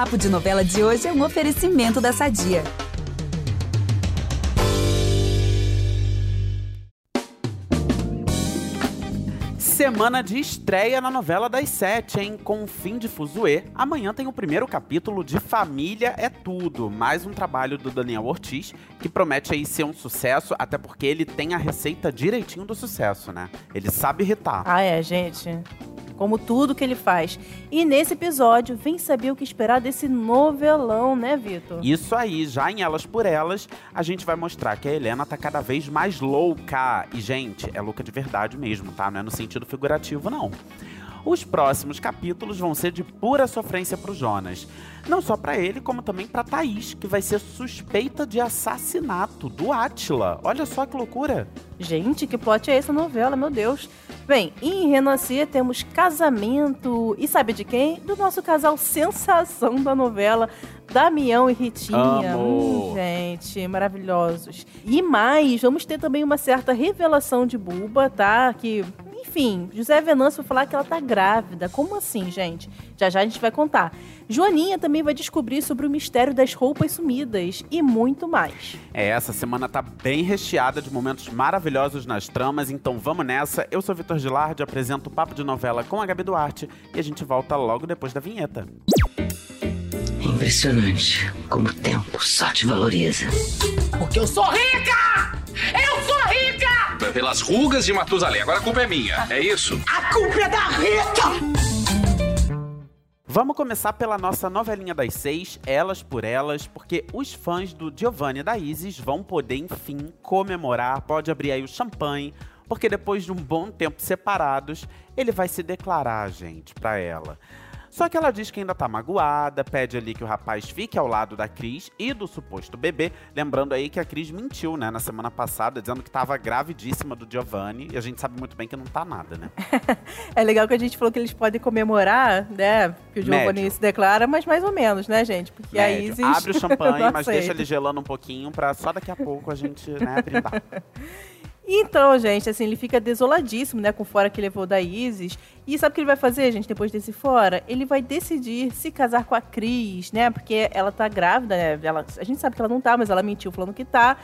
Papo de Novela de hoje é um oferecimento da Sadia. Semana de estreia na novela das sete, hein? Com o fim de Fuzue, amanhã tem o primeiro capítulo de Família é Tudo, mais um trabalho do Daniel Ortiz, que promete aí ser um sucesso, até porque ele tem a receita direitinho do sucesso, né? Ele sabe irritar. Ah, é, gente como tudo que ele faz. E nesse episódio, vem saber o que esperar desse novelão, né, Vitor? Isso aí, já em Elas por Elas, a gente vai mostrar que a Helena tá cada vez mais louca. E, gente, é louca de verdade mesmo, tá? Não é no sentido figurativo, não. Os próximos capítulos vão ser de pura sofrência pro Jonas. Não só para ele, como também para Thaís, que vai ser suspeita de assassinato do Átila. Olha só que loucura. Gente, que plot é essa novela, meu Deus. Bem, em Renascer temos casamento. E sabe de quem? Do nosso casal sensação da novela, Damião e Ritinha. Hum, gente, maravilhosos. E mais, vamos ter também uma certa revelação de Buba, tá? Que enfim, José Venâncio vai falar que ela tá grávida. Como assim, gente? Já já a gente vai contar. Joaninha também vai descobrir sobre o mistério das roupas sumidas e muito mais. É, essa semana tá bem recheada de momentos maravilhosos nas tramas, então vamos nessa. Eu sou Vitor Gilardi, apresento o Papo de Novela com a Gabi Duarte e a gente volta logo depois da vinheta. Impressionante como o tempo só te valoriza. Porque eu sou rica! Eu sou rica! Pelas rugas de Matusalém. Agora a culpa é minha, é isso? A culpa é da Rita! Vamos começar pela nossa novelinha das seis, Elas por Elas, porque os fãs do Giovanni e da Isis vão poder, enfim, comemorar, pode abrir aí o champanhe, porque depois de um bom tempo separados, ele vai se declarar, gente, pra ela. Só que ela diz que ainda tá magoada, pede ali que o rapaz fique ao lado da Cris e do suposto bebê. Lembrando aí que a Cris mentiu, né, na semana passada, dizendo que tava gravidíssima do Giovanni. E a gente sabe muito bem que não tá nada, né? é legal que a gente falou que eles podem comemorar, né? Que o Giovanni se declara, mas mais ou menos, né, gente? Porque Médio. a Isis. Abre o champanhe, mas deixa ele gelando um pouquinho pra só daqui a pouco a gente, né, brindar. Então, gente, assim, ele fica desoladíssimo, né, com o fora que levou da Isis. E sabe o que ele vai fazer, gente, depois desse fora? Ele vai decidir se casar com a Cris, né, porque ela tá grávida, né, ela, a gente sabe que ela não tá, mas ela mentiu falando que tá.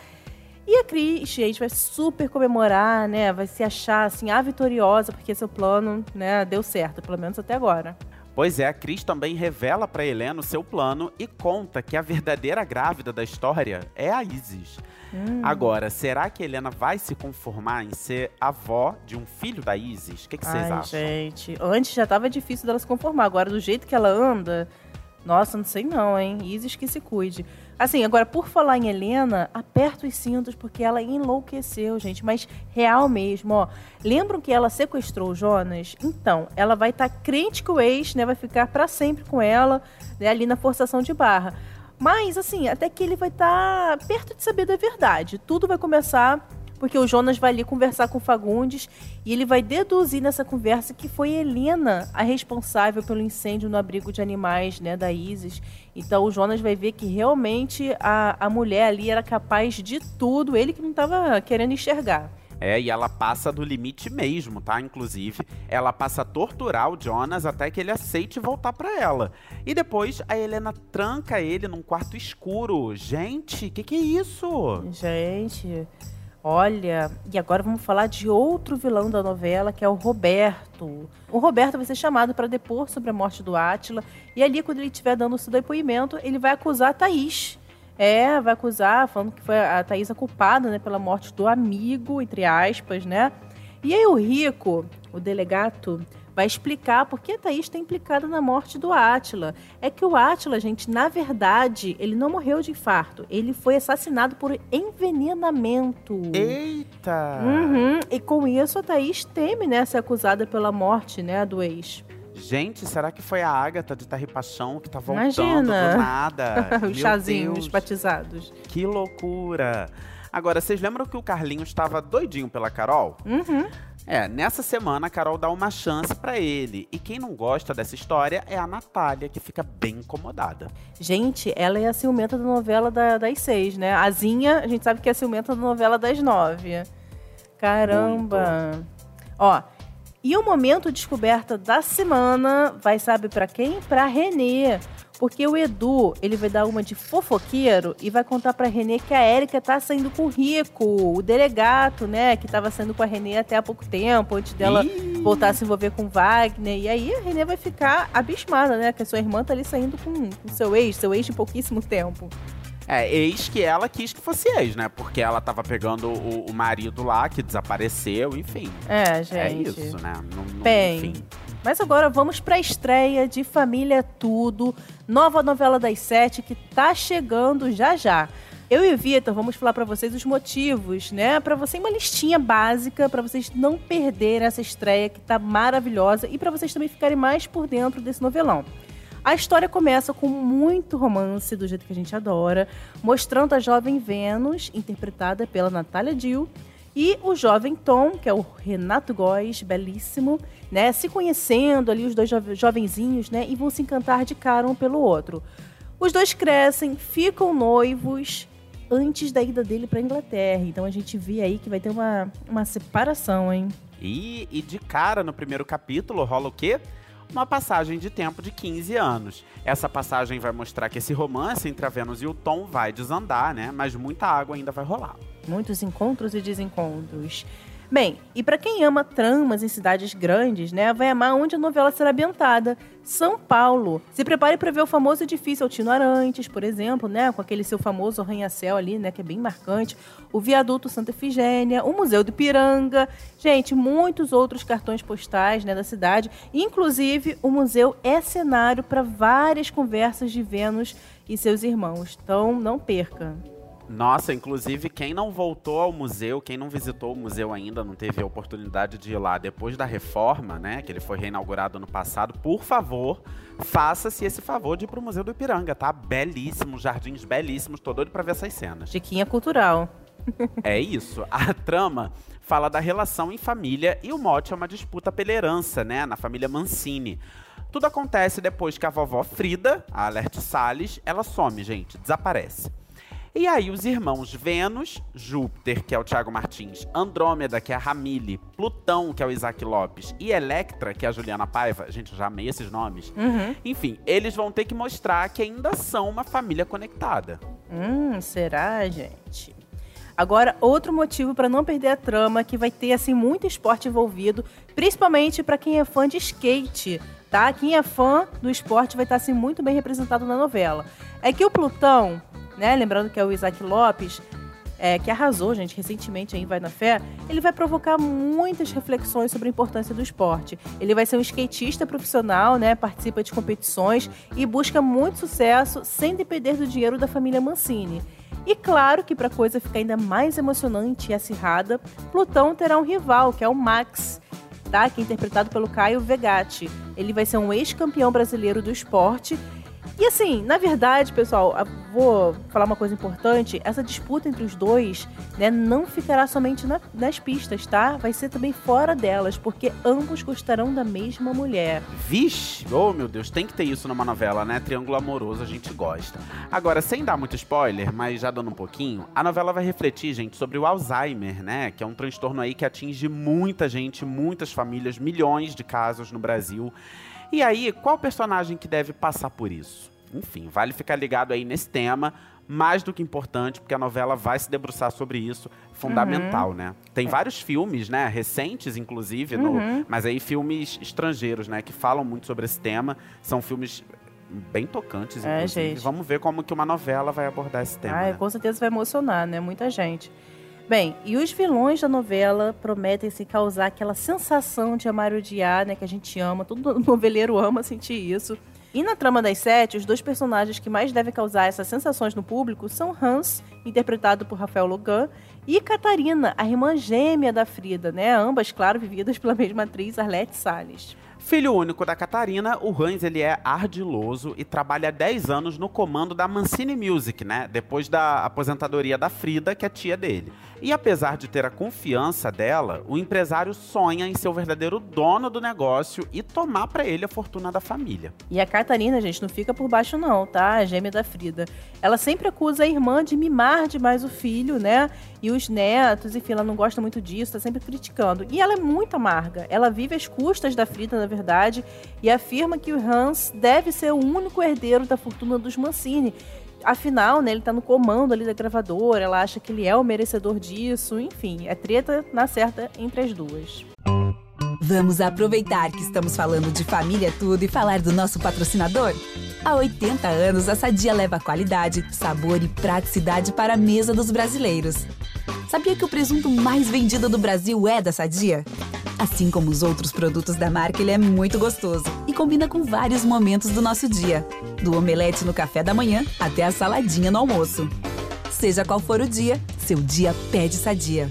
E a Cris, gente, vai super comemorar, né, vai se achar, assim, a vitoriosa, porque seu plano, né, deu certo, pelo menos até agora. Pois é, a Cris também revela para Helena o seu plano e conta que a verdadeira grávida da história é a Isis. Hum. Agora, será que Helena vai se conformar em ser avó de um filho da Isis? O que, que vocês Ai, acham? Gente, antes já tava difícil dela se conformar. Agora, do jeito que ela anda, nossa, não sei não, hein? Isis que se cuide. Assim, agora, por falar em Helena, aperta os cintos, porque ela enlouqueceu, gente. Mas real mesmo, ó. Lembram que ela sequestrou o Jonas? Então, ela vai estar tá crente que o ex, né, vai ficar para sempre com ela, né, ali na forçação de barra. Mas, assim, até que ele vai estar tá perto de saber da verdade. Tudo vai começar porque o Jonas vai ali conversar com o Fagundes e ele vai deduzir nessa conversa que foi Helena a responsável pelo incêndio no abrigo de animais, né, da Isis. Então o Jonas vai ver que realmente a, a mulher ali era capaz de tudo, ele que não estava querendo enxergar. É, e ela passa do limite mesmo, tá? Inclusive, ela passa a torturar o Jonas até que ele aceite voltar para ela. E depois a Helena tranca ele num quarto escuro. Gente, que que é isso? Gente, olha, e agora vamos falar de outro vilão da novela, que é o Roberto. O Roberto vai ser chamado para depor sobre a morte do Átila, e ali quando ele estiver dando o seu depoimento, ele vai acusar a Thaís é, vai acusar, falando que foi a Thaisa culpada, né, pela morte do amigo, entre aspas, né? E aí o Rico, o delegado, vai explicar por que a Thaís está implicada na morte do Átila. É que o Átila, gente, na verdade, ele não morreu de infarto. Ele foi assassinado por envenenamento. Eita! Uhum. E com isso a Thaís teme, né, ser acusada pela morte, né, do ex. Gente, será que foi a Agatha de Tarri Paixão que tá voltando Imagina. do nada? Os chazinhos batizados. Que loucura! Agora, vocês lembram que o Carlinhos estava doidinho pela Carol? Uhum. É, nessa semana a Carol dá uma chance para ele. E quem não gosta dessa história é a Natália, que fica bem incomodada. Gente, ela é a ciumenta da novela da, das seis, né? A Zinha, a gente sabe que é a ciumenta da novela das nove. Caramba! Muito. Ó, E o momento descoberta da semana vai, sabe para quem? Pra Renê. Porque o Edu, ele vai dar uma de fofoqueiro e vai contar pra Renê que a Érica tá saindo com o Rico, o delegato, né? Que tava saindo com a Renê até há pouco tempo, antes dela Ih. voltar a se envolver com o Wagner. E aí a Renê vai ficar abismada, né? Que a sua irmã tá ali saindo com o seu ex, seu ex de pouquíssimo tempo. É, ex que ela quis que fosse ex, né? Porque ela tava pegando o, o marido lá, que desapareceu, enfim. É, gente. É isso, né? Não, não- Bem, enfim. Mas agora vamos pra estreia de Família Tudo, nova novela das sete que tá chegando já já. Eu e o Vitor vamos falar pra vocês os motivos, né? Pra você uma listinha básica pra vocês não perderem essa estreia que tá maravilhosa e pra vocês também ficarem mais por dentro desse novelão. A história começa com muito romance, do jeito que a gente adora, mostrando a jovem Vênus, interpretada pela Natália Dill, e o jovem Tom, que é o Renato Góes, belíssimo, né? Se conhecendo ali, os dois jove- jovenzinhos, né? E vão se encantar de cara um pelo outro. Os dois crescem, ficam noivos antes da ida dele pra Inglaterra. Então a gente vê aí que vai ter uma, uma separação, hein? E, e de cara, no primeiro capítulo, rola o quê? Uma passagem de tempo de 15 anos. Essa passagem vai mostrar que esse romance entre a Vênus e o Tom vai desandar, né? Mas muita água ainda vai rolar. Muitos encontros e desencontros. Bem, e pra quem ama tramas em cidades grandes, né, vai amar onde a novela será ambientada. São Paulo. Se prepare para ver o famoso edifício Altino Arantes, por exemplo, né, com aquele seu famoso arranha-céu ali, né, que é bem marcante. O viaduto Santa Efigênia, o Museu do Piranga. Gente, muitos outros cartões postais, né, da cidade. Inclusive, o museu é cenário para várias conversas de Vênus e seus irmãos. Então, não perca. Nossa, inclusive, quem não voltou ao museu, quem não visitou o museu ainda, não teve a oportunidade de ir lá depois da reforma, né? Que ele foi reinaugurado no passado, por favor, faça-se esse favor de ir pro Museu do Ipiranga, tá? Belíssimos, jardins belíssimos, tô doido pra ver essas cenas. Diquinha cultural. É isso. A trama fala da relação em família e o mote é uma disputa pela herança, né? Na família Mancini. Tudo acontece depois que a vovó Frida, a Alerte Salles, ela some, gente, desaparece. E aí os irmãos Vênus, Júpiter, que é o Thiago Martins, Andrômeda, que é a Ramile, Plutão, que é o Isaac Lopes, e Electra, que é a Juliana Paiva, gente, eu já amei esses nomes. Enfim, eles vão ter que mostrar que ainda são uma família conectada. Hum, será, gente? Agora, outro motivo para não perder a trama, que vai ter assim muito esporte envolvido, principalmente para quem é fã de skate, tá? Quem é fã do esporte vai estar assim muito bem representado na novela. É que o Plutão, né, lembrando que é o Isaac Lopes, é, que arrasou, gente, recentemente em Vai na Fé, ele vai provocar muitas reflexões sobre a importância do esporte. Ele vai ser um skatista profissional, né, participa de competições e busca muito sucesso sem depender do dinheiro da família Mancini. E claro que para a coisa ficar ainda mais emocionante e acirrada, Plutão terá um rival, que é o Max, tá? Que é interpretado pelo Caio Vegatti. Ele vai ser um ex-campeão brasileiro do esporte. E assim, na verdade, pessoal, vou falar uma coisa importante. Essa disputa entre os dois, né, não ficará somente na- nas pistas, tá? Vai ser também fora delas, porque ambos gostarão da mesma mulher. Vixe, oh meu Deus, tem que ter isso numa novela, né? Triângulo amoroso, a gente gosta. Agora, sem dar muito spoiler, mas já dando um pouquinho, a novela vai refletir, gente, sobre o Alzheimer, né? Que é um transtorno aí que atinge muita gente, muitas famílias, milhões de casos no Brasil. E aí, qual personagem que deve passar por isso? Enfim, vale ficar ligado aí nesse tema, mais do que importante, porque a novela vai se debruçar sobre isso, fundamental, né? Tem vários filmes, né, recentes inclusive, no- mas aí filmes estrangeiros, né, que falam muito sobre esse tema, são filmes bem tocantes, É, inclusive. gente. Vamos ver como que uma novela vai abordar esse tema. Ai, né? com certeza vai emocionar, né? Muita gente. Bem, e os vilões da novela prometem se causar aquela sensação de amar e odiar, né? Que a gente ama, todo noveleiro ama sentir isso. E na trama das sete, os dois personagens que mais devem causar essas sensações no público são Hans, interpretado por Rafael Logan, e Catarina, a irmã gêmea da Frida, né? Ambas, claro, vividas pela mesma atriz, Arlette Salles. Filho único da Catarina, o Hans ele é ardiloso e trabalha 10 anos no comando da Mancini Music, né? Depois da aposentadoria da Frida, que é tia dele. E apesar de ter a confiança dela, o empresário sonha em ser o verdadeiro dono do negócio e tomar para ele a fortuna da família. E a Catarina, gente, não fica por baixo não, tá? A gêmea da Frida. Ela sempre acusa a irmã de mimar demais o filho, né? E os netos, enfim, ela não gosta muito disso, tá sempre criticando. E ela é muito amarga. Ela vive às custas da Frida, na verdade, e afirma que o Hans deve ser o único herdeiro da fortuna dos Mancini. Afinal, né, ele tá no comando ali da gravadora, ela acha que ele é o merecedor disso, enfim, é treta na certa entre as duas. Vamos aproveitar que estamos falando de família tudo e falar do nosso patrocinador? Há 80 anos, a Sadia leva qualidade, sabor e praticidade para a mesa dos brasileiros. Sabia que o presunto mais vendido do Brasil é da Sadia? Assim como os outros produtos da marca, ele é muito gostoso e combina com vários momentos do nosso dia, do omelete no café da manhã até a saladinha no almoço. Seja qual for o dia, seu dia pede Sadia.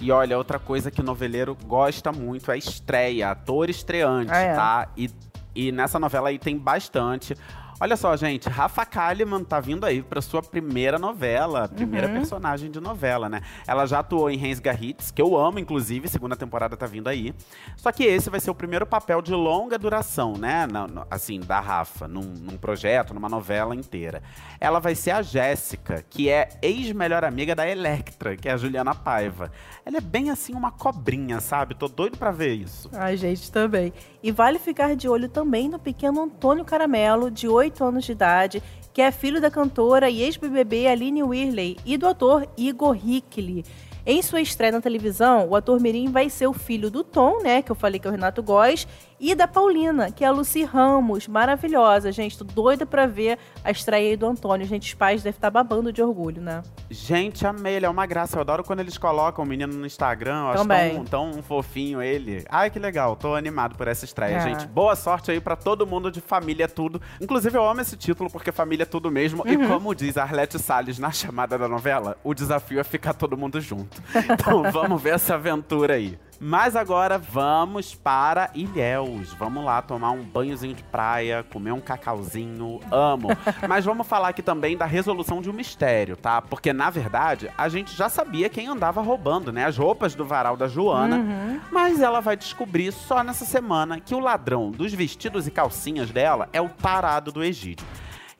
E olha, outra coisa que o noveleiro gosta muito é estreia, ator estreante, Ah, é? tá? E, e nessa novela aí tem bastante. Olha só, gente, Rafa Kalimann tá vindo aí pra sua primeira novela, primeira Uhum. personagem de novela, né? Ela já atuou em Reis Garrits, que eu amo, inclusive, segunda temporada tá vindo aí. Só que esse vai ser o primeiro papel de longa duração, né? Na- assim, da Rafa, num, num projeto, numa novela inteira. Ela vai ser a Jéssica, que é ex-melhor amiga da Electra, que é a Juliana Paiva. Ela é bem assim uma cobrinha, sabe? Tô doido pra ver isso. Ai, gente, também. E vale ficar de olho também no pequeno Antônio Caramelo, de 8 anos de idade, que é filho da cantora e ex-BBB Aline Whirley e do ator Igor Hickley. Em sua estreia na televisão, o ator Mirim vai ser o filho do Tom, né, que eu falei que é o Renato Góes, e da Paulina, que é a Lucy Ramos, maravilhosa. Gente, tô doida pra ver a estreia aí do Antônio. Gente, os pais devem estar babando de orgulho, né? Gente, amei, ele é uma graça. Eu adoro quando eles colocam o menino no Instagram. Eu acho Também. tão, tão fofinho ele. Ai, que legal. Tô animado por essa estreia, É. gente. Boa sorte aí pra todo mundo de Família Tudo. Inclusive, eu amo esse título porque Família é tudo mesmo. E Uhum. como diz Arlete Salles na chamada da novela, o desafio é ficar todo mundo junto. Então vamos ver essa aventura aí. Mas agora vamos para Ilhéus. Vamos lá tomar um banhozinho de praia, comer um cacauzinho. Amo. Mas vamos falar aqui também da resolução de um mistério, tá? Porque na verdade a gente já sabia quem andava roubando, né? As roupas do varal da Joana. Uhum. Mas ela vai descobrir só nessa semana que o ladrão dos vestidos e calcinhas dela é o tarado do Egídio.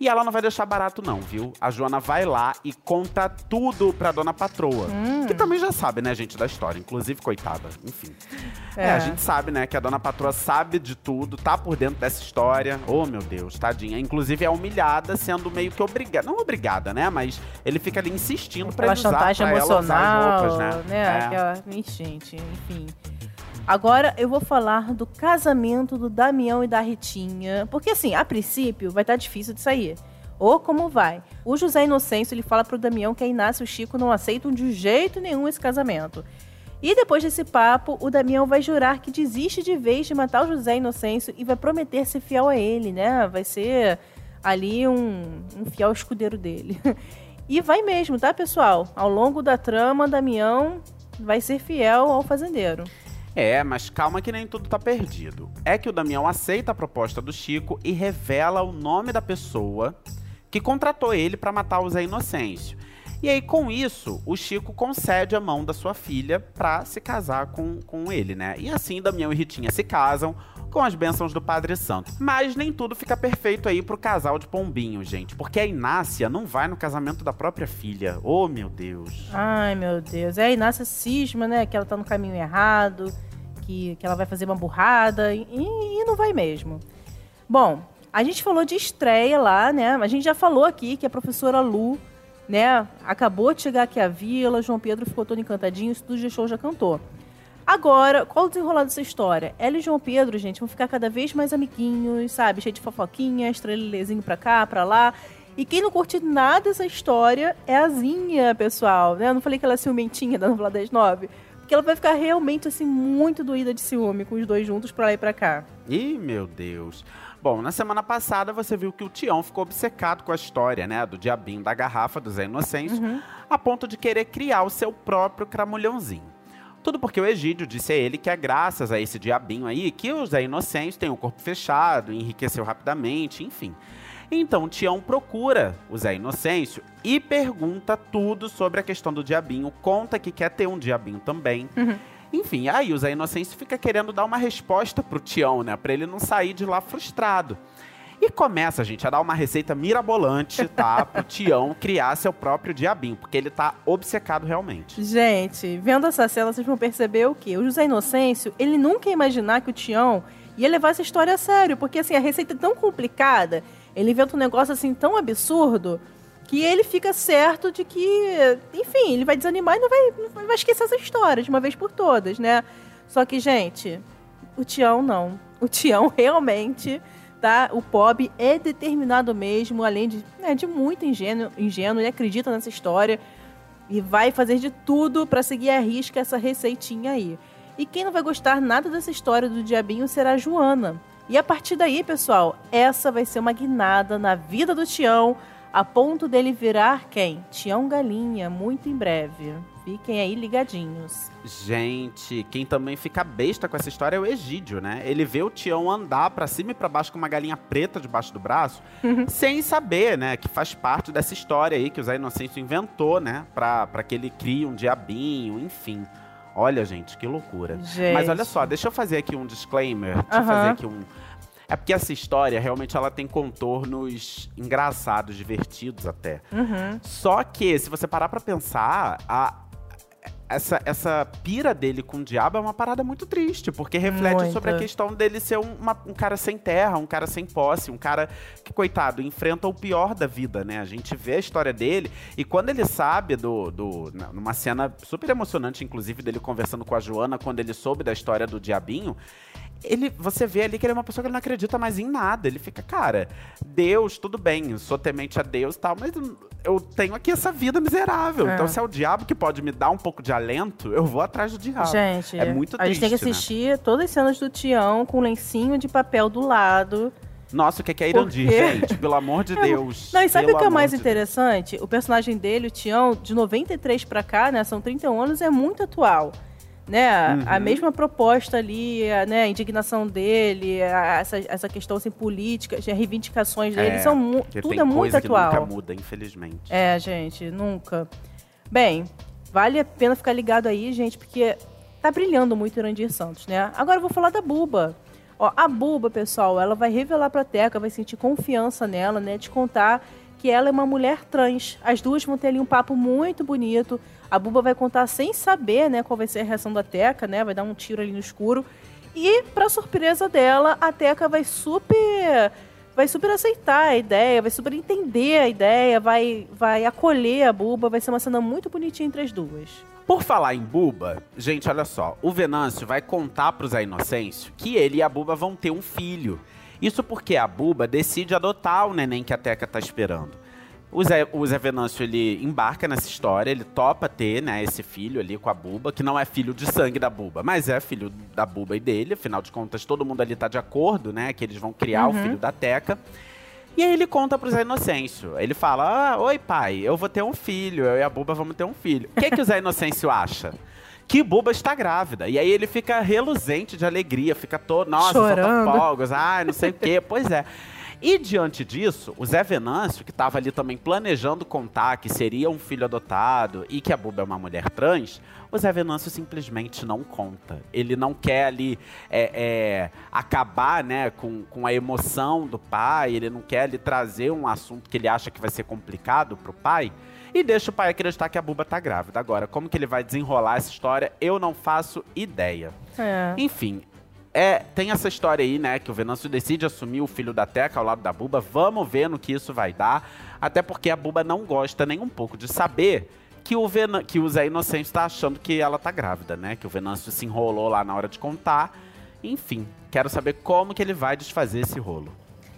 E ela não vai deixar barato, não, viu? A Joana vai lá e conta tudo pra dona patroa. Hum. Que também já sabe, né, gente, da história. Inclusive, coitada. Enfim. É. É. a gente sabe, né, que a dona patroa sabe de tudo, tá por dentro dessa história. Oh, meu Deus, tadinha. Inclusive, é humilhada, sendo meio que obrigada. Não obrigada, né? Mas ele fica ali insistindo pra ele usar, chantagem pra ela usar emocional, as roupas, né? É. Aquela... Gente, enfim. Agora eu vou falar do casamento do Damião e da Ritinha. Porque assim, a princípio vai estar difícil de sair. Ou como vai? O José Inocêncio ele fala pro Damião que a Inácio e o Chico não aceitam de jeito nenhum esse casamento. E depois desse papo, o Damião vai jurar que desiste de vez de matar o José Inocêncio e vai prometer ser fiel a ele, né? Vai ser ali um, um fiel escudeiro dele. E vai mesmo, tá, pessoal? Ao longo da trama, Damião vai ser fiel ao fazendeiro. É, mas calma que nem tudo tá perdido. É que o Damião aceita a proposta do Chico e revela o nome da pessoa que contratou ele pra matar o Zé Inocêncio. E aí, com isso, o Chico concede a mão da sua filha pra se casar com, com ele, né? E assim, Damião e Ritinha se casam com as bênçãos do Padre Santo. Mas nem tudo fica perfeito aí pro casal de pombinho, gente. Porque a Inácia não vai no casamento da própria filha. Oh, meu Deus. Ai, meu Deus. É a Inácia cisma, né? Que ela tá no caminho errado, que, que ela vai fazer uma burrada e, e não vai mesmo. Bom, a gente falou de estreia lá, né? A gente já falou aqui que a professora Lu, né, acabou de chegar aqui à vila, João Pedro ficou todo encantadinho, o Estúdio Show já cantou. Agora, qual o desenrolar dessa história? Ela e João Pedro, gente, vão ficar cada vez mais amiguinhos, sabe? Cheio de fofoquinha, estrelezinho pra cá, pra lá. E quem não curte nada dessa história é a Zinha, pessoal, né? Eu não falei que ela é ciumentinha da novela das nove. Porque ela vai ficar realmente, assim, muito doída de ciúme com os dois juntos pra lá e pra cá. Ih, meu Deus. Bom, na semana passada você viu que o Tião ficou obcecado com a história, né, do diabinho da garrafa do Zé Inocêncio, a ponto de querer criar o seu próprio cramulhãozinho. Tudo porque o Egídio disse a ele que é graças a esse diabinho aí que o Zé Inocêncio tem o corpo fechado, enriqueceu rapidamente, enfim. Então Tião procura o Zé Inocêncio e pergunta tudo sobre a questão do diabinho, conta que quer ter um diabinho também. Enfim, aí o Zé Inocêncio fica querendo dar uma resposta pro Tião, né? Pra ele não sair de lá frustrado. E começa, gente, a dar uma receita mirabolante, tá? Pro Tião criar seu próprio diabinho, porque ele tá obcecado realmente. Gente, vendo essa cena, vocês vão perceber o quê? O José Inocêncio, ele nunca ia imaginar que o Tião ia levar essa história a sério, porque assim, a receita é tão complicada, ele inventa um negócio assim tão absurdo, que ele fica certo de que, enfim, ele vai desanimar e não vai, não vai esquecer essa história de uma vez por todas, né? Só que, gente, o Tião não. O Tião realmente, tá? O Pob é determinado mesmo, além de, né, de muito ingênuo, ingênuo, ele acredita nessa história e vai fazer de tudo para seguir a risca essa receitinha aí. E quem não vai gostar nada dessa história do diabinho será a Joana. E a partir daí, pessoal, essa vai ser uma guinada na vida do Tião, a ponto dele virar quem? Tião Galinha, muito em breve. Fiquem aí ligadinhos. Gente, quem também fica besta com essa história é o Egídio, né? Ele vê o Tião andar pra cima e pra baixo com uma galinha preta debaixo do braço, sem saber, né, que faz parte dessa história aí que o Zé Inocêncio inventou, né, pra, pra que ele crie um diabinho, enfim. Olha, gente, que loucura. Gente. Mas olha só, deixa eu fazer aqui um disclaimer. Deixa eu Aham. fazer aqui um. É porque essa história realmente ela tem contornos engraçados, divertidos até. Uhum. Só que, se você parar pra pensar, a- essa, essa pira dele com o diabo é uma parada muito triste, porque reflete Muito. sobre a questão dele ser um, uma- um cara sem terra, um cara sem posse, um cara que, coitado, enfrenta o pior da vida, né? A gente vê a história dele e quando ele sabe do. do numa cena super emocionante, inclusive, dele conversando com a Joana, quando ele soube da história do diabinho. Ele, você vê ali que ele é uma pessoa que não acredita mais em nada. Ele fica, cara, Deus, tudo bem, eu sou temente a Deus e tal, mas eu tenho aqui essa vida miserável. É. Então, se é o diabo que pode me dar um pouco de alento, eu vou atrás do diabo. Gente, é muito a gente tem que triste, né? assistir todas as cenas do Tião com lencinho de papel do lado. Nossa, o que é é Irandir, Por quê? gente? Pelo amor de Deus. Não, e sabe o que é mais de interessante? O personagem dele, o Tião, de 93 pra cá, né? São 31 anos, é muito atual. Né? A Uhum. mesma proposta ali, a, né? a indignação dele, a- essa, essa questão assim, política, as reivindicações dele, É, são tudo é muito atual. nunca muda, infelizmente. É, gente, nunca. Bem, vale a pena ficar ligado aí, gente, porque tá brilhando muito o Irandir Santos, né? Agora eu vou falar da Buba. Ó, a Buba, pessoal, ela vai revelar pra Teca, vai sentir confiança nela, né? De contar que ela é uma mulher trans. As duas vão ter ali um papo muito bonito. A Buba vai contar sem saber, né, qual vai ser a reação da Teca, né? Vai dar um tiro ali no escuro. E, pra surpresa dela, a Teca vai super vai super aceitar a ideia, vai super entender a ideia, vai, vai acolher a Buba, vai ser uma cena muito bonitinha entre as duas. Por falar em Buba, gente, olha só. O Venâncio vai contar pro Zé Inocêncio que ele e a Buba vão ter um filho. Isso porque a Buba decide adotar o neném que a Teca tá esperando. O Zé, o Zé Venâncio, ele embarca nessa história, ele topa ter, né, esse filho ali com a Buba, que não é filho de sangue da Buba, mas é filho da Buba e dele, afinal de contas, todo mundo ali tá de acordo, né, que eles vão criar o filho da Teca. E aí ele conta pro Zé Inocêncio. Ele fala: ah, Oi, pai, eu vou ter um filho, eu e a Buba vamos ter um filho. O que, que o Zé Inocêncio acha? Que Buba está grávida. E aí ele fica reluzente de alegria, fica todo, nossa, Chorando. solta fogos, ai, não sei o quê. Pois é. E diante disso, o Zé Venâncio, que estava ali também planejando contar que seria um filho adotado e que a Buba é uma mulher trans, o Zé Venâncio simplesmente não conta. Ele não quer ali é, é, acabar né, com, com a emoção do pai, ele não quer ali trazer um assunto que ele acha que vai ser complicado pro pai. E deixa o pai acreditar que a Buba tá grávida. Agora, como que ele vai desenrolar essa história, eu não faço ideia. É. Enfim, é, tem essa história aí, né, que o Venâncio decide assumir o filho da Teca ao lado da Buba. Vamos ver no que isso vai dar. Até porque a Buba não gosta nem um pouco de saber que o, Venan que o Zé Inocente tá achando que ela tá grávida, né? Que o Venâncio se enrolou lá na hora de contar. Enfim, quero saber como que ele vai desfazer esse rolo.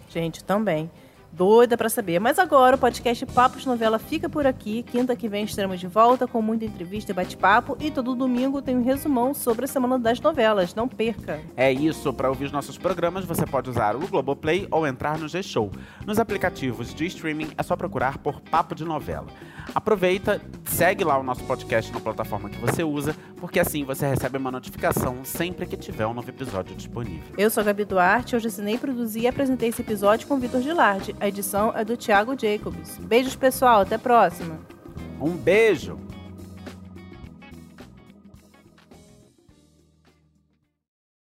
Gente, também. Doida pra saber. Mas agora o podcast Papos Novela fica por aqui. Quinta que vem estaremos de volta com muita entrevista e bate-papo. E todo domingo tem um resumão sobre a semana das novelas. Não perca. É isso, para ouvir os nossos programas você pode usar o Globoplay ou entrar no G-Show. Nos aplicativos de streaming é só procurar por Papo de Novela. Aproveita, segue lá o nosso podcast na plataforma que você usa, porque assim você recebe uma notificação sempre que tiver um novo episódio disponível. Eu sou a Gabi Duarte, hoje assinei, produzi e apresentei esse episódio com o Vitor Gilardi. A edição é do Thiago Jacobs. Beijos, pessoal. Até a próxima. Um beijo!